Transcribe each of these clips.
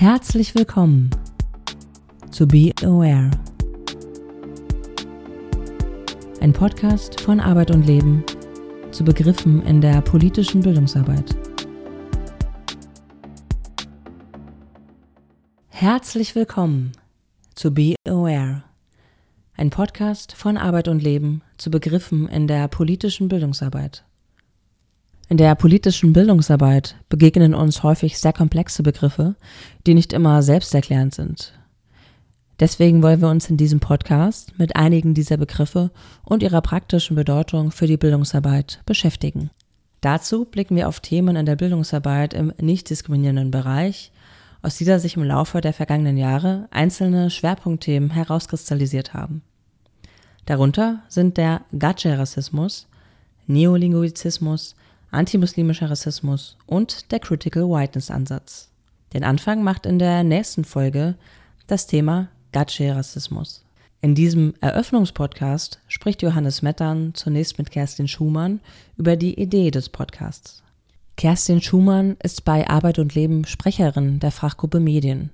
Herzlich willkommen zu Be Aware. Ein Podcast von Arbeit und Leben zu Begriffen in der politischen Bildungsarbeit. Herzlich willkommen zu Be Aware. Ein Podcast von Arbeit und Leben zu Begriffen in der politischen Bildungsarbeit. In der politischen Bildungsarbeit begegnen uns häufig sehr komplexe Begriffe, die nicht immer selbsterklärend sind. Deswegen wollen wir uns in diesem Podcast mit einigen dieser Begriffe und ihrer praktischen Bedeutung für die Bildungsarbeit beschäftigen. Dazu blicken wir auf Themen in der Bildungsarbeit im nicht diskriminierenden Bereich, aus dieser sich im Laufe der vergangenen Jahre einzelne Schwerpunktthemen herauskristallisiert haben. Darunter sind der Gatsche-Rassismus, Neolinguizismus, antimuslimischer Rassismus und der Critical Whiteness Ansatz. Den Anfang macht in der nächsten Folge das Thema Gatsche-Rassismus. In diesem Eröffnungspodcast spricht Johannes Mettern zunächst mit Kerstin Schumann über die Idee des Podcasts. Kerstin Schumann ist bei Arbeit und Leben Sprecherin der Fachgruppe Medien.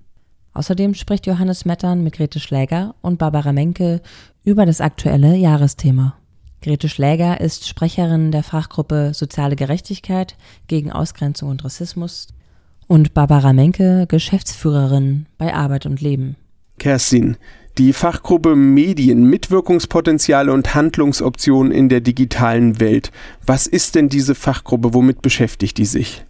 Außerdem spricht Johannes Mettern mit Grete Schläger und Barbara Menke über das aktuelle Jahresthema. Grete Schläger ist Sprecherin der Fachgruppe Soziale Gerechtigkeit gegen Ausgrenzung und Rassismus und Barbara Menke Geschäftsführerin bei Arbeit und Leben. Kerstin, die Fachgruppe Medien, Mitwirkungspotenziale und Handlungsoptionen in der digitalen Welt. Was ist denn diese Fachgruppe? Womit beschäftigt die sich?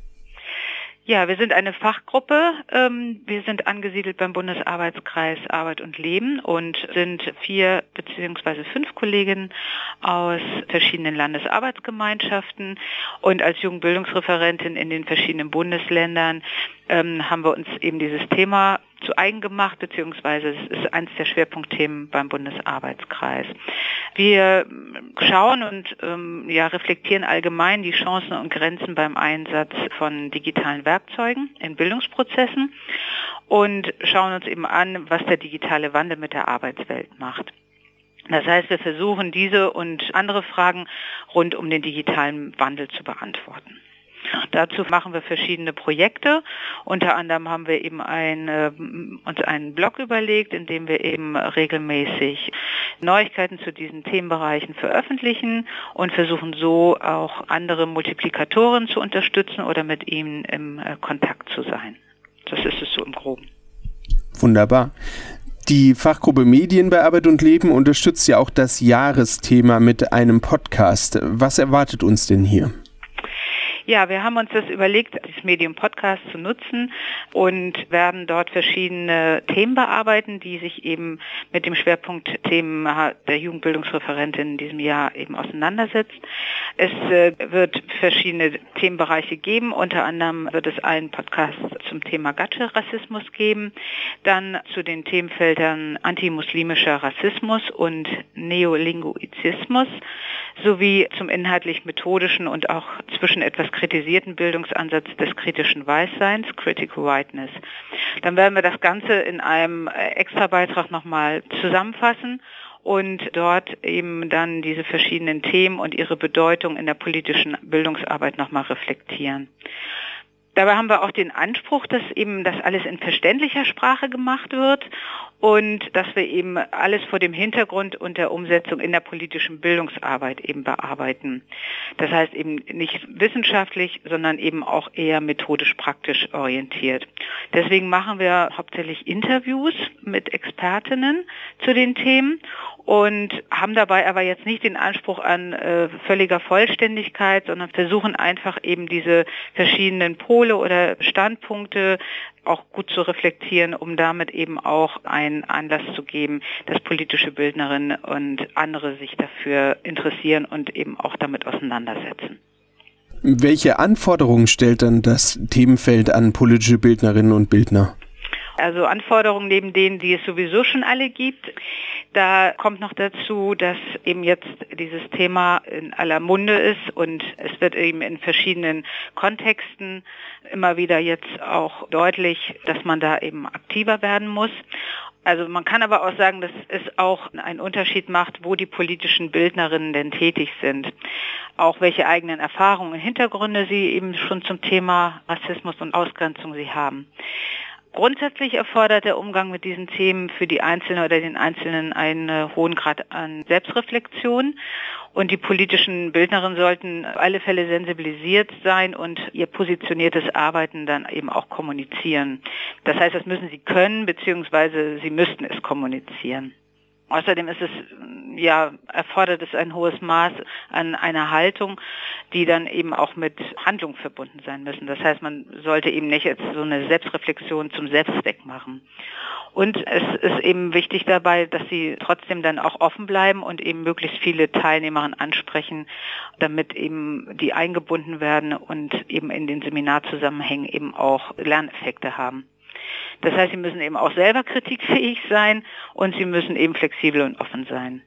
Ja, wir sind eine Fachgruppe. Ähm, wir sind angesiedelt beim Bundesarbeitskreis Arbeit und Leben und sind vier beziehungsweise fünf Kolleginnen aus verschiedenen Landesarbeitsgemeinschaften. Und als Jugendbildungsreferentin in den verschiedenen Bundesländern ähm, haben wir uns eben dieses Thema zu eigen gemacht, beziehungsweise es ist eines der Schwerpunktthemen beim Bundesarbeitskreis. Wir schauen und ähm, ja, reflektieren allgemein die Chancen und Grenzen beim Einsatz von digitalen Werkzeugen in Bildungsprozessen und schauen uns eben an, was der digitale Wandel mit der Arbeitswelt macht. Das heißt, wir versuchen diese und andere Fragen rund um den digitalen Wandel zu beantworten. Dazu machen wir verschiedene Projekte. Unter anderem haben wir eben ein, äh, uns einen Blog überlegt, in dem wir eben regelmäßig Neuigkeiten zu diesen Themenbereichen veröffentlichen und versuchen so auch andere Multiplikatoren zu unterstützen oder mit ihnen im äh, Kontakt zu sein. Das ist es so im Groben. Wunderbar. Die Fachgruppe Medien bei Arbeit und Leben unterstützt ja auch das Jahresthema mit einem Podcast. Was erwartet uns denn hier? Ja, wir haben uns das überlegt, das Medium Podcast zu nutzen und werden dort verschiedene Themen bearbeiten, die sich eben mit dem Schwerpunkt Themen der Jugendbildungsreferentin in diesem Jahr eben auseinandersetzt. Es äh, wird verschiedene Themenbereiche geben. Unter anderem wird es einen Podcast zum Thema Gatsche-Rassismus geben, dann zu den Themenfeldern antimuslimischer Rassismus und Neolinguizismus sowie zum inhaltlich-methodischen und auch zwischen etwas kritisierten Bildungsansatz des kritischen Weißseins, Critical Whiteness. Dann werden wir das Ganze in einem äh, Extrabeitrag nochmal zusammenfassen und dort eben dann diese verschiedenen Themen und ihre Bedeutung in der politischen Bildungsarbeit nochmal reflektieren. Dabei haben wir auch den Anspruch, dass eben das alles in verständlicher Sprache gemacht wird und dass wir eben alles vor dem Hintergrund und der Umsetzung in der politischen Bildungsarbeit eben bearbeiten. Das heißt eben nicht wissenschaftlich, sondern eben auch eher methodisch praktisch orientiert. Deswegen machen wir hauptsächlich Interviews mit Expertinnen zu den Themen und haben dabei aber jetzt nicht den Anspruch an äh, völliger Vollständigkeit, sondern versuchen einfach eben diese verschiedenen Pole oder Standpunkte auch gut zu reflektieren, um damit eben auch einen Anlass zu geben, dass politische Bildnerinnen und andere sich dafür interessieren und eben auch damit auseinandersetzen. Welche Anforderungen stellt dann das Themenfeld an politische Bildnerinnen und Bildner? Also Anforderungen neben denen, die es sowieso schon alle gibt. Da kommt noch dazu, dass eben jetzt dieses Thema in aller Munde ist und es wird eben in verschiedenen Kontexten immer wieder jetzt auch deutlich, dass man da eben aktiver werden muss. Also man kann aber auch sagen, dass es auch einen Unterschied macht, wo die politischen Bildnerinnen denn tätig sind. Auch welche eigenen Erfahrungen und Hintergründe sie eben schon zum Thema Rassismus und Ausgrenzung sie haben. Grundsätzlich erfordert der Umgang mit diesen Themen für die Einzelne oder den Einzelnen einen hohen Grad an Selbstreflexion. Und die politischen Bildnerinnen sollten auf alle Fälle sensibilisiert sein und ihr positioniertes Arbeiten dann eben auch kommunizieren. Das heißt, das müssen sie können, beziehungsweise sie müssten es kommunizieren. Außerdem ist es, ja, erfordert es ein hohes Maß an einer Haltung, die dann eben auch mit Handlung verbunden sein müssen. Das heißt, man sollte eben nicht jetzt so eine Selbstreflexion zum Selbstzweck machen. Und es ist eben wichtig dabei, dass sie trotzdem dann auch offen bleiben und eben möglichst viele Teilnehmerinnen ansprechen, damit eben die eingebunden werden und eben in den Seminarzusammenhängen eben auch Lerneffekte haben. Das heißt, sie müssen eben auch selber kritikfähig sein und sie müssen eben flexibel und offen sein.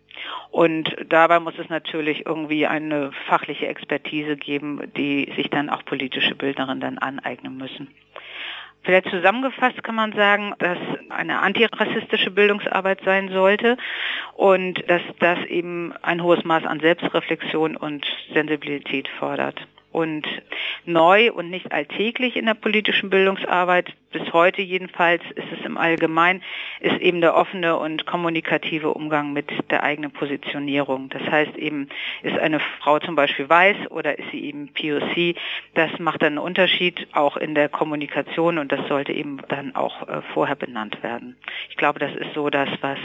Und dabei muss es natürlich irgendwie eine fachliche Expertise geben, die sich dann auch politische Bildnerinnen dann aneignen müssen. Vielleicht zusammengefasst kann man sagen, dass eine antirassistische Bildungsarbeit sein sollte und dass das eben ein hohes Maß an Selbstreflexion und Sensibilität fordert und neu und nicht alltäglich in der politischen Bildungsarbeit, bis heute jedenfalls ist es im Allgemeinen, ist eben der offene und kommunikative Umgang mit der eigenen Positionierung. Das heißt eben, ist eine Frau zum Beispiel weiß oder ist sie eben POC, das macht dann einen Unterschied auch in der Kommunikation und das sollte eben dann auch äh, vorher benannt werden. Ich glaube, das ist so das, was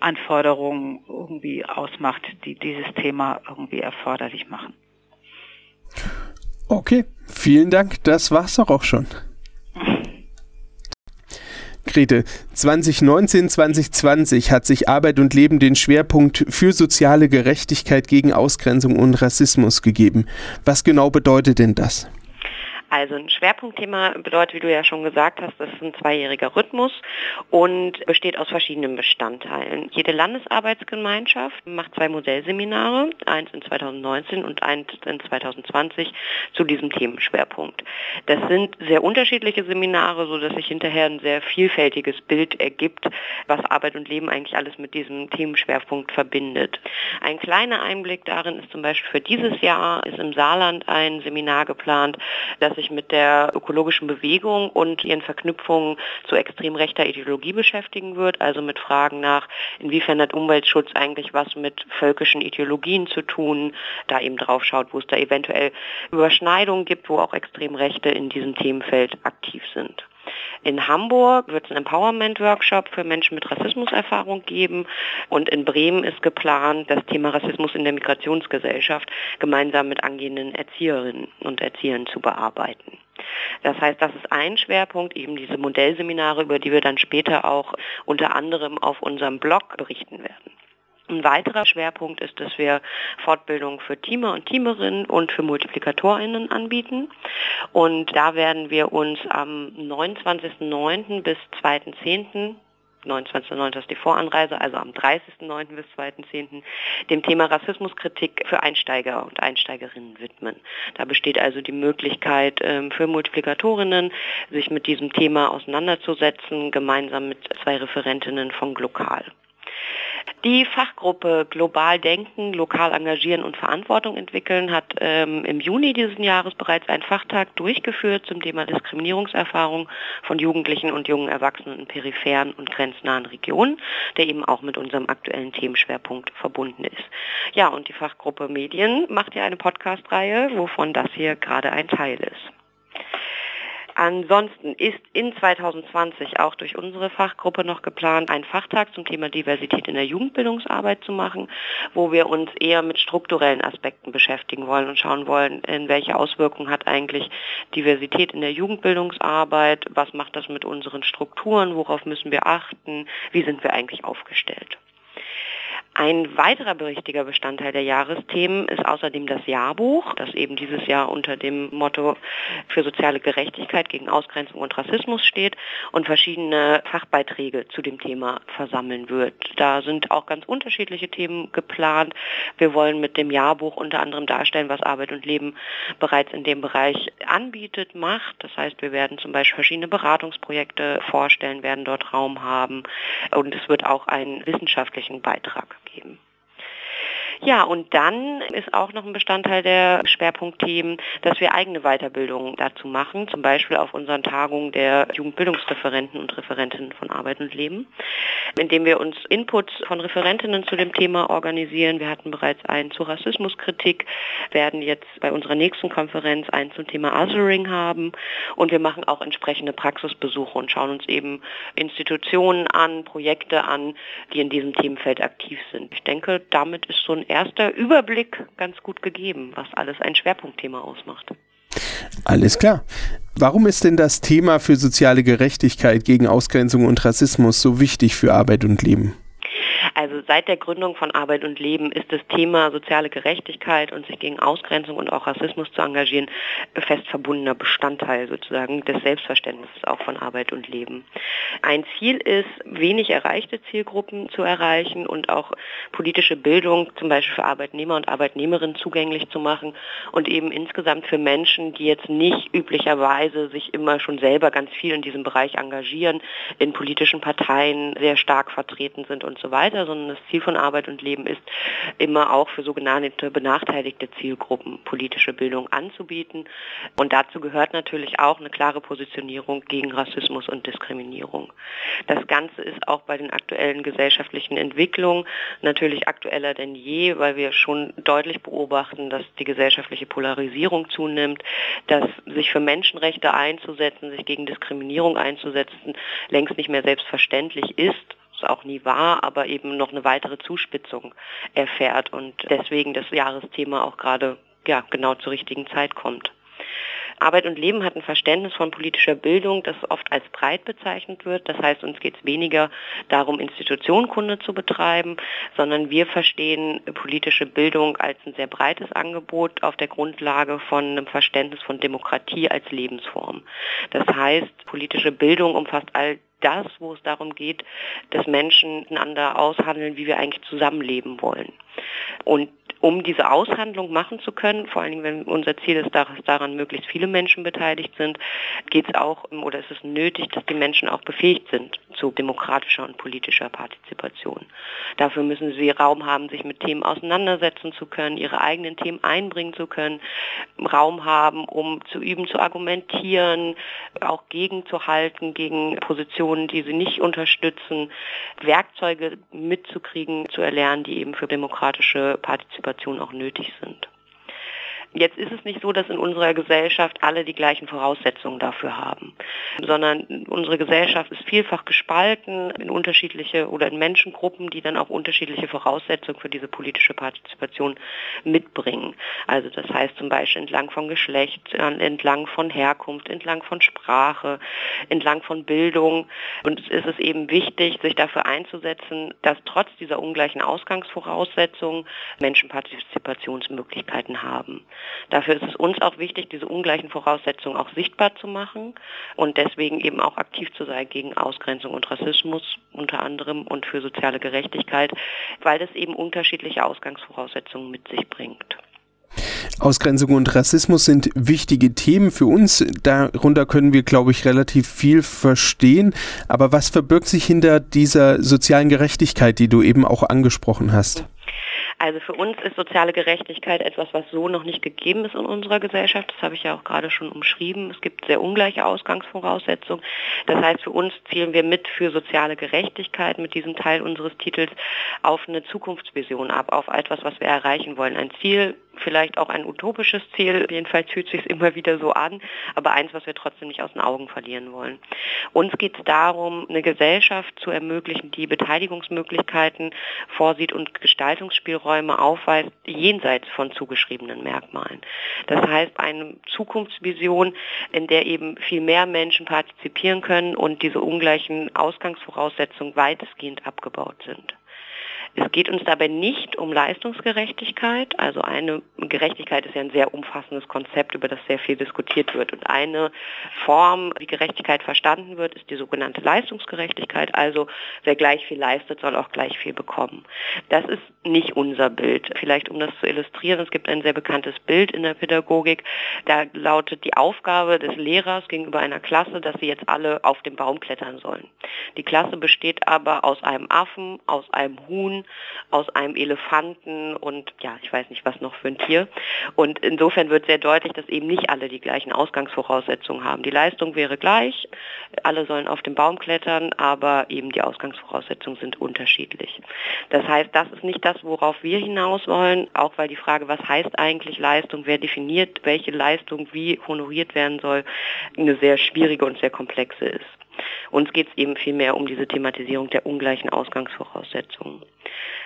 Anforderungen irgendwie ausmacht, die dieses Thema irgendwie erforderlich machen. Okay, vielen Dank. Das war's doch auch schon. Grete, 2019, 2020 hat sich Arbeit und Leben den Schwerpunkt für soziale Gerechtigkeit gegen Ausgrenzung und Rassismus gegeben. Was genau bedeutet denn das? Also ein Schwerpunktthema bedeutet, wie du ja schon gesagt hast, das ist ein zweijähriger Rhythmus und besteht aus verschiedenen Bestandteilen. Jede Landesarbeitsgemeinschaft macht zwei Modellseminare, eins in 2019 und eins in 2020 zu diesem Themenschwerpunkt. Das sind sehr unterschiedliche Seminare, so dass sich hinterher ein sehr vielfältiges Bild ergibt, was Arbeit und Leben eigentlich alles mit diesem Themenschwerpunkt verbindet. Ein kleiner Einblick darin ist zum Beispiel für dieses Jahr ist im Saarland ein Seminar geplant, das sich mit der ökologischen Bewegung und ihren Verknüpfungen zu extrem rechter Ideologie beschäftigen wird, also mit Fragen nach, inwiefern hat Umweltschutz eigentlich was mit völkischen Ideologien zu tun, da eben drauf schaut, wo es da eventuell Überschneidungen gibt, wo auch extrem Rechte in diesem Themenfeld aktiv sind. In Hamburg wird es einen Empowerment-Workshop für Menschen mit Rassismuserfahrung geben und in Bremen ist geplant, das Thema Rassismus in der Migrationsgesellschaft gemeinsam mit angehenden Erzieherinnen und Erziehern zu bearbeiten. Das heißt, das ist ein Schwerpunkt, eben diese Modellseminare, über die wir dann später auch unter anderem auf unserem Blog berichten werden. Ein weiterer Schwerpunkt ist, dass wir Fortbildungen für Teamer und Teamerinnen und für MultiplikatorInnen anbieten. Und da werden wir uns am 29.09. bis 2.10. 29.09. ist die Voranreise, also am 30.09. bis 2.10. dem Thema Rassismuskritik für Einsteiger und Einsteigerinnen widmen. Da besteht also die Möglichkeit ähm, für Multiplikatorinnen, sich mit diesem Thema auseinanderzusetzen, gemeinsam mit zwei Referentinnen von Glokal. Die Fachgruppe Global Denken, Lokal Engagieren und Verantwortung entwickeln hat ähm, im Juni dieses Jahres bereits einen Fachtag durchgeführt zum Thema Diskriminierungserfahrung von Jugendlichen und jungen Erwachsenen in peripheren und grenznahen Regionen, der eben auch mit unserem aktuellen Themenschwerpunkt verbunden ist. Ja, und die Fachgruppe Medien macht ja eine Podcast-Reihe, wovon das hier gerade ein Teil ist. Ansonsten ist in 2020 auch durch unsere Fachgruppe noch geplant, einen Fachtag zum Thema Diversität in der Jugendbildungsarbeit zu machen, wo wir uns eher mit strukturellen Aspekten beschäftigen wollen und schauen wollen, in welche Auswirkungen hat eigentlich Diversität in der Jugendbildungsarbeit, was macht das mit unseren Strukturen, worauf müssen wir achten, wie sind wir eigentlich aufgestellt. Ein weiterer wichtiger Bestandteil der Jahresthemen ist außerdem das Jahrbuch, das eben dieses Jahr unter dem Motto für soziale Gerechtigkeit gegen Ausgrenzung und Rassismus steht und verschiedene Fachbeiträge zu dem Thema versammeln wird. Da sind auch ganz unterschiedliche Themen geplant. Wir wollen mit dem Jahrbuch unter anderem darstellen, was Arbeit und Leben bereits in dem Bereich anbietet, macht. Das heißt, wir werden zum Beispiel verschiedene Beratungsprojekte vorstellen, werden dort Raum haben und es wird auch einen wissenschaftlichen Beitrag geben. Ja, und dann ist auch noch ein Bestandteil der Schwerpunktthemen, dass wir eigene Weiterbildungen dazu machen, zum Beispiel auf unseren Tagungen der Jugendbildungsreferenten und Referentinnen von Arbeit und Leben, indem wir uns Inputs von Referentinnen zu dem Thema organisieren. Wir hatten bereits einen zur Rassismuskritik, werden jetzt bei unserer nächsten Konferenz einen zum Thema Othering haben und wir machen auch entsprechende Praxisbesuche und schauen uns eben Institutionen an, Projekte an, die in diesem Themenfeld aktiv sind. Ich denke, damit ist so ein erster Überblick ganz gut gegeben, was alles ein Schwerpunktthema ausmacht. Alles klar. Warum ist denn das Thema für soziale Gerechtigkeit gegen Ausgrenzung und Rassismus so wichtig für Arbeit und Leben? Also seit der Gründung von Arbeit und Leben ist das Thema soziale Gerechtigkeit und sich gegen Ausgrenzung und auch Rassismus zu engagieren fest verbundener Bestandteil sozusagen des Selbstverständnisses auch von Arbeit und Leben. Ein Ziel ist, wenig erreichte Zielgruppen zu erreichen und auch politische Bildung zum Beispiel für Arbeitnehmer und Arbeitnehmerinnen zugänglich zu machen und eben insgesamt für Menschen, die jetzt nicht üblicherweise sich immer schon selber ganz viel in diesem Bereich engagieren, in politischen Parteien sehr stark vertreten sind und so weiter, sondern das Ziel von Arbeit und Leben ist, immer auch für sogenannte benachteiligte Zielgruppen politische Bildung anzubieten. Und dazu gehört natürlich auch eine klare Positionierung gegen Rassismus und Diskriminierung. Das Ganze ist auch bei den aktuellen gesellschaftlichen Entwicklungen natürlich aktueller denn je, weil wir schon deutlich beobachten, dass die gesellschaftliche Polarisierung zunimmt, dass sich für Menschenrechte einzusetzen, sich gegen Diskriminierung einzusetzen, längst nicht mehr selbstverständlich ist es auch nie war, aber eben noch eine weitere Zuspitzung erfährt und deswegen das Jahresthema auch gerade ja, genau zur richtigen Zeit kommt. Arbeit und Leben hat ein Verständnis von politischer Bildung, das oft als breit bezeichnet wird. Das heißt, uns geht es weniger darum, Institutionenkunde zu betreiben, sondern wir verstehen politische Bildung als ein sehr breites Angebot auf der Grundlage von einem Verständnis von Demokratie als Lebensform. Das heißt, politische Bildung umfasst all das, wo es darum geht, dass Menschen miteinander aushandeln, wie wir eigentlich zusammenleben wollen. Und um diese Aushandlung machen zu können, vor allen Dingen, wenn unser Ziel ist, dass daran möglichst viele Menschen beteiligt sind, geht es auch, oder ist es nötig, dass die Menschen auch befähigt sind zu demokratischer und politischer Partizipation. Dafür müssen sie Raum haben, sich mit Themen auseinandersetzen zu können, ihre eigenen Themen einbringen zu können, Raum haben, um zu üben, zu argumentieren, auch gegenzuhalten gegen Positionen, die sie nicht unterstützen, Werkzeuge mitzukriegen, zu erlernen, die eben für demokratische Partizipation Situation auch nötig sind. Jetzt ist es nicht so, dass in unserer Gesellschaft alle die gleichen Voraussetzungen dafür haben, sondern unsere Gesellschaft ist vielfach gespalten in unterschiedliche oder in Menschengruppen, die dann auch unterschiedliche Voraussetzungen für diese politische Partizipation mitbringen. Also das heißt zum Beispiel entlang von Geschlecht, entlang von Herkunft, entlang von Sprache, entlang von Bildung. Und es ist eben wichtig, sich dafür einzusetzen, dass trotz dieser ungleichen Ausgangsvoraussetzungen Menschen Partizipationsmöglichkeiten haben. Dafür ist es uns auch wichtig, diese ungleichen Voraussetzungen auch sichtbar zu machen und deswegen eben auch aktiv zu sein gegen Ausgrenzung und Rassismus unter anderem und für soziale Gerechtigkeit, weil das eben unterschiedliche Ausgangsvoraussetzungen mit sich bringt. Ausgrenzung und Rassismus sind wichtige Themen für uns. Darunter können wir, glaube ich, relativ viel verstehen. Aber was verbirgt sich hinter dieser sozialen Gerechtigkeit, die du eben auch angesprochen hast? Also für uns ist soziale Gerechtigkeit etwas, was so noch nicht gegeben ist in unserer Gesellschaft. Das habe ich ja auch gerade schon umschrieben. Es gibt sehr ungleiche Ausgangsvoraussetzungen. Das heißt, für uns zielen wir mit für soziale Gerechtigkeit mit diesem Teil unseres Titels auf eine Zukunftsvision ab, auf etwas, was wir erreichen wollen. Ein Ziel, vielleicht auch ein utopisches Ziel, jedenfalls fühlt sich immer wieder so an, aber eins, was wir trotzdem nicht aus den Augen verlieren wollen. Uns geht es darum, eine Gesellschaft zu ermöglichen, die Beteiligungsmöglichkeiten vorsieht und Gestaltungsspielräume aufweist, jenseits von zugeschriebenen Merkmalen. Das heißt, eine Zukunftsvision, in der eben viel mehr Menschen partizipieren können und diese ungleichen Ausgangsvoraussetzungen weitestgehend abgebaut sind. Es geht uns dabei nicht um Leistungsgerechtigkeit. Also eine Gerechtigkeit ist ja ein sehr umfassendes Konzept, über das sehr viel diskutiert wird. Und eine Form, wie Gerechtigkeit verstanden wird, ist die sogenannte Leistungsgerechtigkeit. Also wer gleich viel leistet, soll auch gleich viel bekommen. Das ist nicht unser Bild. Vielleicht um das zu illustrieren, es gibt ein sehr bekanntes Bild in der Pädagogik. Da lautet die Aufgabe des Lehrers gegenüber einer Klasse, dass sie jetzt alle auf den Baum klettern sollen. Die Klasse besteht aber aus einem Affen, aus einem Huhn, aus einem Elefanten und ja, ich weiß nicht was noch für ein Tier. Und insofern wird sehr deutlich, dass eben nicht alle die gleichen Ausgangsvoraussetzungen haben. Die Leistung wäre gleich, alle sollen auf den Baum klettern, aber eben die Ausgangsvoraussetzungen sind unterschiedlich. Das heißt, das ist nicht das, worauf wir hinaus wollen, auch weil die Frage, was heißt eigentlich Leistung, wer definiert, welche Leistung wie honoriert werden soll, eine sehr schwierige und sehr komplexe ist. Uns geht es eben vielmehr um diese Thematisierung der ungleichen Ausgangsvoraussetzungen.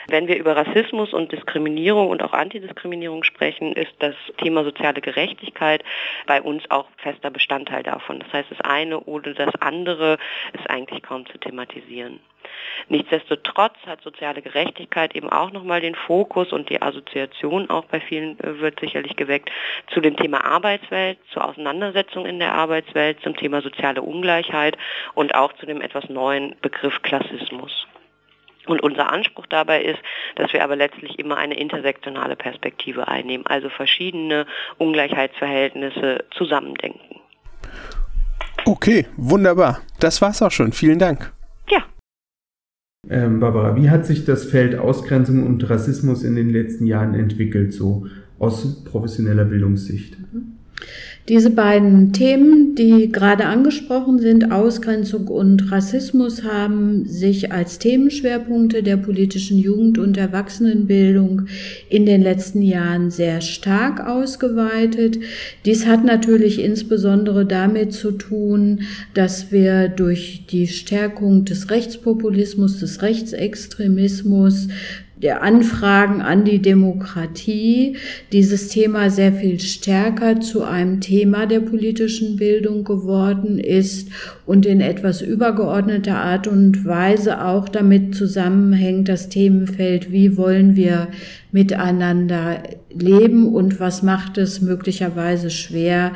Wenn wir über Rassismus und Diskriminierung und auch Antidiskriminierung sprechen, ist das Thema soziale Gerechtigkeit bei uns auch fester Bestandteil davon. Das heißt, das eine oder das andere ist eigentlich kaum zu thematisieren. Nichtsdestotrotz hat soziale Gerechtigkeit eben auch nochmal den Fokus und die Assoziation auch bei vielen äh, wird sicherlich geweckt zu dem Thema Arbeitswelt, zur Auseinandersetzung in der Arbeitswelt, zum Thema soziale Ungleichheit und auch zu dem etwas neuen Begriff Klassismus. Und unser Anspruch dabei ist, dass wir aber letztlich immer eine intersektionale Perspektive einnehmen, also verschiedene Ungleichheitsverhältnisse zusammendenken. Okay, wunderbar. Das war's auch schon. Vielen Dank. Ähm, Barbara, wie hat sich das Feld Ausgrenzung und Rassismus in den letzten Jahren entwickelt, so aus professioneller Bildungssicht? Mhm. Diese beiden Themen, die gerade angesprochen sind, Ausgrenzung und Rassismus, haben sich als Themenschwerpunkte der politischen Jugend- und Erwachsenenbildung in den letzten Jahren sehr stark ausgeweitet. Dies hat natürlich insbesondere damit zu tun, dass wir durch die Stärkung des Rechtspopulismus, des Rechtsextremismus, der Anfragen an die Demokratie dieses Thema sehr viel stärker zu einem Thema der politischen Bildung geworden ist und in etwas übergeordneter Art und Weise auch damit zusammenhängt das Themenfeld, wie wollen wir miteinander leben und was macht es möglicherweise schwer,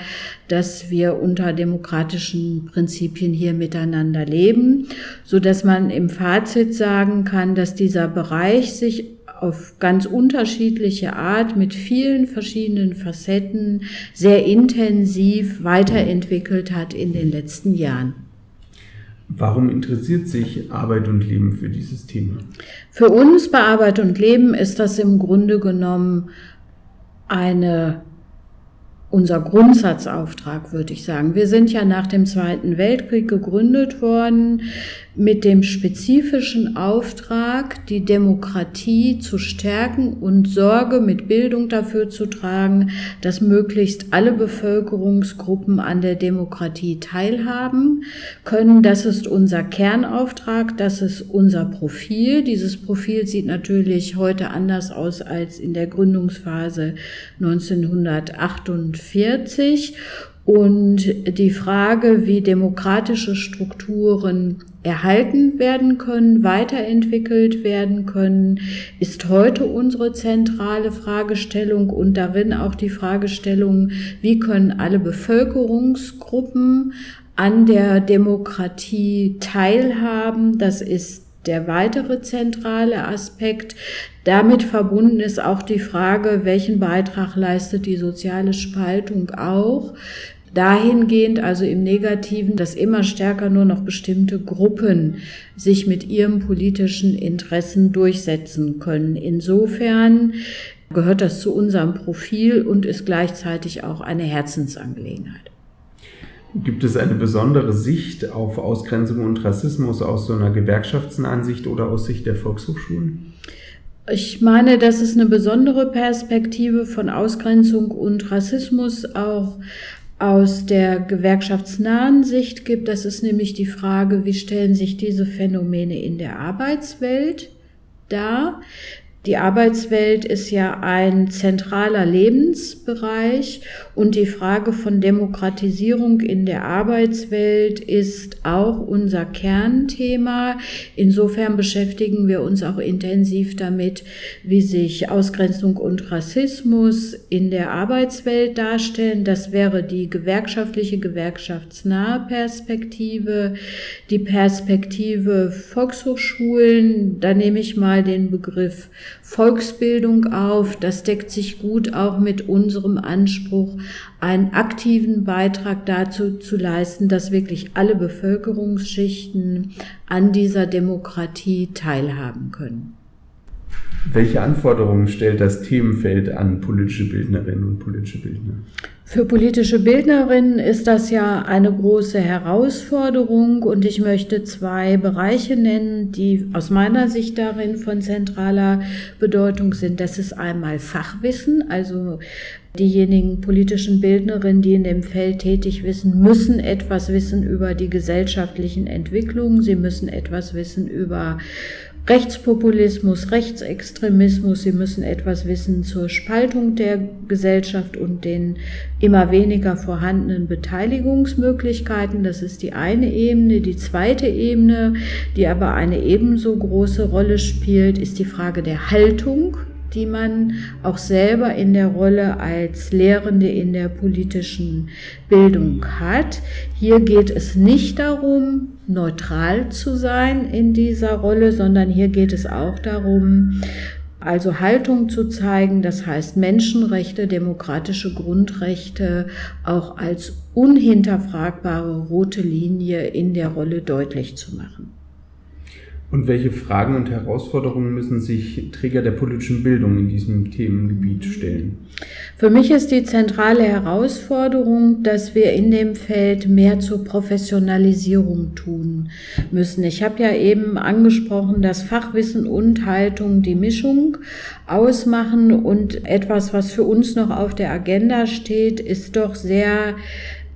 dass wir unter demokratischen Prinzipien hier miteinander leben, so dass man im Fazit sagen kann, dass dieser Bereich sich auf ganz unterschiedliche Art mit vielen verschiedenen Facetten sehr intensiv weiterentwickelt hat in den letzten Jahren. Warum interessiert sich Arbeit und Leben für dieses Thema? Für uns bei Arbeit und Leben ist das im Grunde genommen eine unser Grundsatzauftrag, würde ich sagen. Wir sind ja nach dem Zweiten Weltkrieg gegründet worden mit dem spezifischen Auftrag, die Demokratie zu stärken und Sorge mit Bildung dafür zu tragen, dass möglichst alle Bevölkerungsgruppen an der Demokratie teilhaben können. Das ist unser Kernauftrag, das ist unser Profil. Dieses Profil sieht natürlich heute anders aus als in der Gründungsphase 1948. Und die Frage, wie demokratische Strukturen erhalten werden können, weiterentwickelt werden können, ist heute unsere zentrale Fragestellung und darin auch die Fragestellung, wie können alle Bevölkerungsgruppen an der Demokratie teilhaben. Das ist der weitere zentrale Aspekt. Damit verbunden ist auch die Frage, welchen Beitrag leistet die soziale Spaltung auch dahingehend, also im Negativen, dass immer stärker nur noch bestimmte Gruppen sich mit ihren politischen Interessen durchsetzen können. Insofern gehört das zu unserem Profil und ist gleichzeitig auch eine Herzensangelegenheit. Gibt es eine besondere Sicht auf Ausgrenzung und Rassismus aus so einer gewerkschaftsnahen Sicht oder aus Sicht der Volkshochschulen? Ich meine, dass es eine besondere Perspektive von Ausgrenzung und Rassismus auch aus der gewerkschaftsnahen Sicht gibt. Das ist nämlich die Frage, wie stellen sich diese Phänomene in der Arbeitswelt dar? Die Arbeitswelt ist ja ein zentraler Lebensbereich und die Frage von Demokratisierung in der Arbeitswelt ist auch unser Kernthema. Insofern beschäftigen wir uns auch intensiv damit, wie sich Ausgrenzung und Rassismus in der Arbeitswelt darstellen. Das wäre die gewerkschaftliche, gewerkschaftsnahe Perspektive, die Perspektive Volkshochschulen. Da nehme ich mal den Begriff Volksbildung auf. Das deckt sich gut auch mit unserem Anspruch, einen aktiven Beitrag dazu zu leisten, dass wirklich alle Bevölkerungsschichten an dieser Demokratie teilhaben können. Welche Anforderungen stellt das Themenfeld an politische Bildnerinnen und politische Bildner? Für politische Bildnerinnen ist das ja eine große Herausforderung und ich möchte zwei Bereiche nennen, die aus meiner Sicht darin von zentraler Bedeutung sind. Das ist einmal Fachwissen, also diejenigen politischen Bildnerinnen, die in dem Feld tätig wissen, müssen etwas wissen über die gesellschaftlichen Entwicklungen, sie müssen etwas wissen über Rechtspopulismus, Rechtsextremismus. Sie müssen etwas wissen zur Spaltung der Gesellschaft und den immer weniger vorhandenen Beteiligungsmöglichkeiten. Das ist die eine Ebene. Die zweite Ebene, die aber eine ebenso große Rolle spielt, ist die Frage der Haltung die man auch selber in der Rolle als Lehrende in der politischen Bildung hat. Hier geht es nicht darum, neutral zu sein in dieser Rolle, sondern hier geht es auch darum, also Haltung zu zeigen, das heißt Menschenrechte, demokratische Grundrechte auch als unhinterfragbare rote Linie in der Rolle deutlich zu machen. Und welche Fragen und Herausforderungen müssen sich Träger der politischen Bildung in diesem Themengebiet stellen? Für mich ist die zentrale Herausforderung, dass wir in dem Feld mehr zur Professionalisierung tun müssen. Ich habe ja eben angesprochen, dass Fachwissen und Haltung die Mischung ausmachen und etwas, was für uns noch auf der Agenda steht, ist doch sehr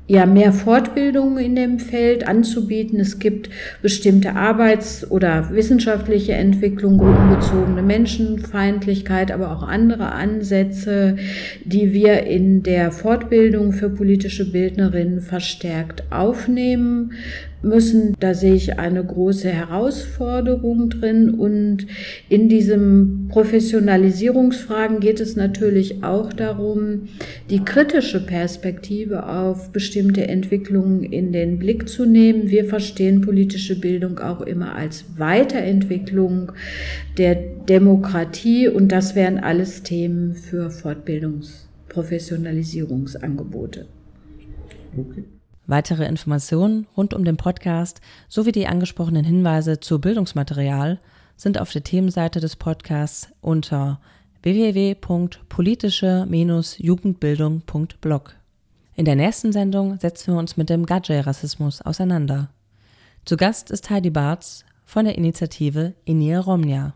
ja mehr Fortbildungen in dem Feld anzubieten. Es gibt bestimmte Arbeits- oder wissenschaftliche Entwicklung, gruppenbezogene Menschenfeindlichkeit, aber auch andere Ansätze, die wir in der Fortbildung für politische Bildnerinnen verstärkt aufnehmen müssen. Da sehe ich eine große Herausforderung drin. Und in diesen Professionalisierungsfragen geht es natürlich auch darum, die kritische Perspektive auf bestimmte Entwicklungen in den Blick zu nehmen. Wir verstehen politische Bildung auch immer als Weiterentwicklung der Demokratie und das wären alles Themen für Fortbildungsprofessionalisierungsangebote. Okay. Weitere Informationen rund um den Podcast sowie die angesprochenen Hinweise zu Bildungsmaterial sind auf der Themenseite des Podcasts unter www.politische-jugendbildung.blog. In der nächsten Sendung setzen wir uns mit dem Gadget-Rassismus auseinander. Zu Gast ist Heidi Barz von der Initiative Inia Romnia.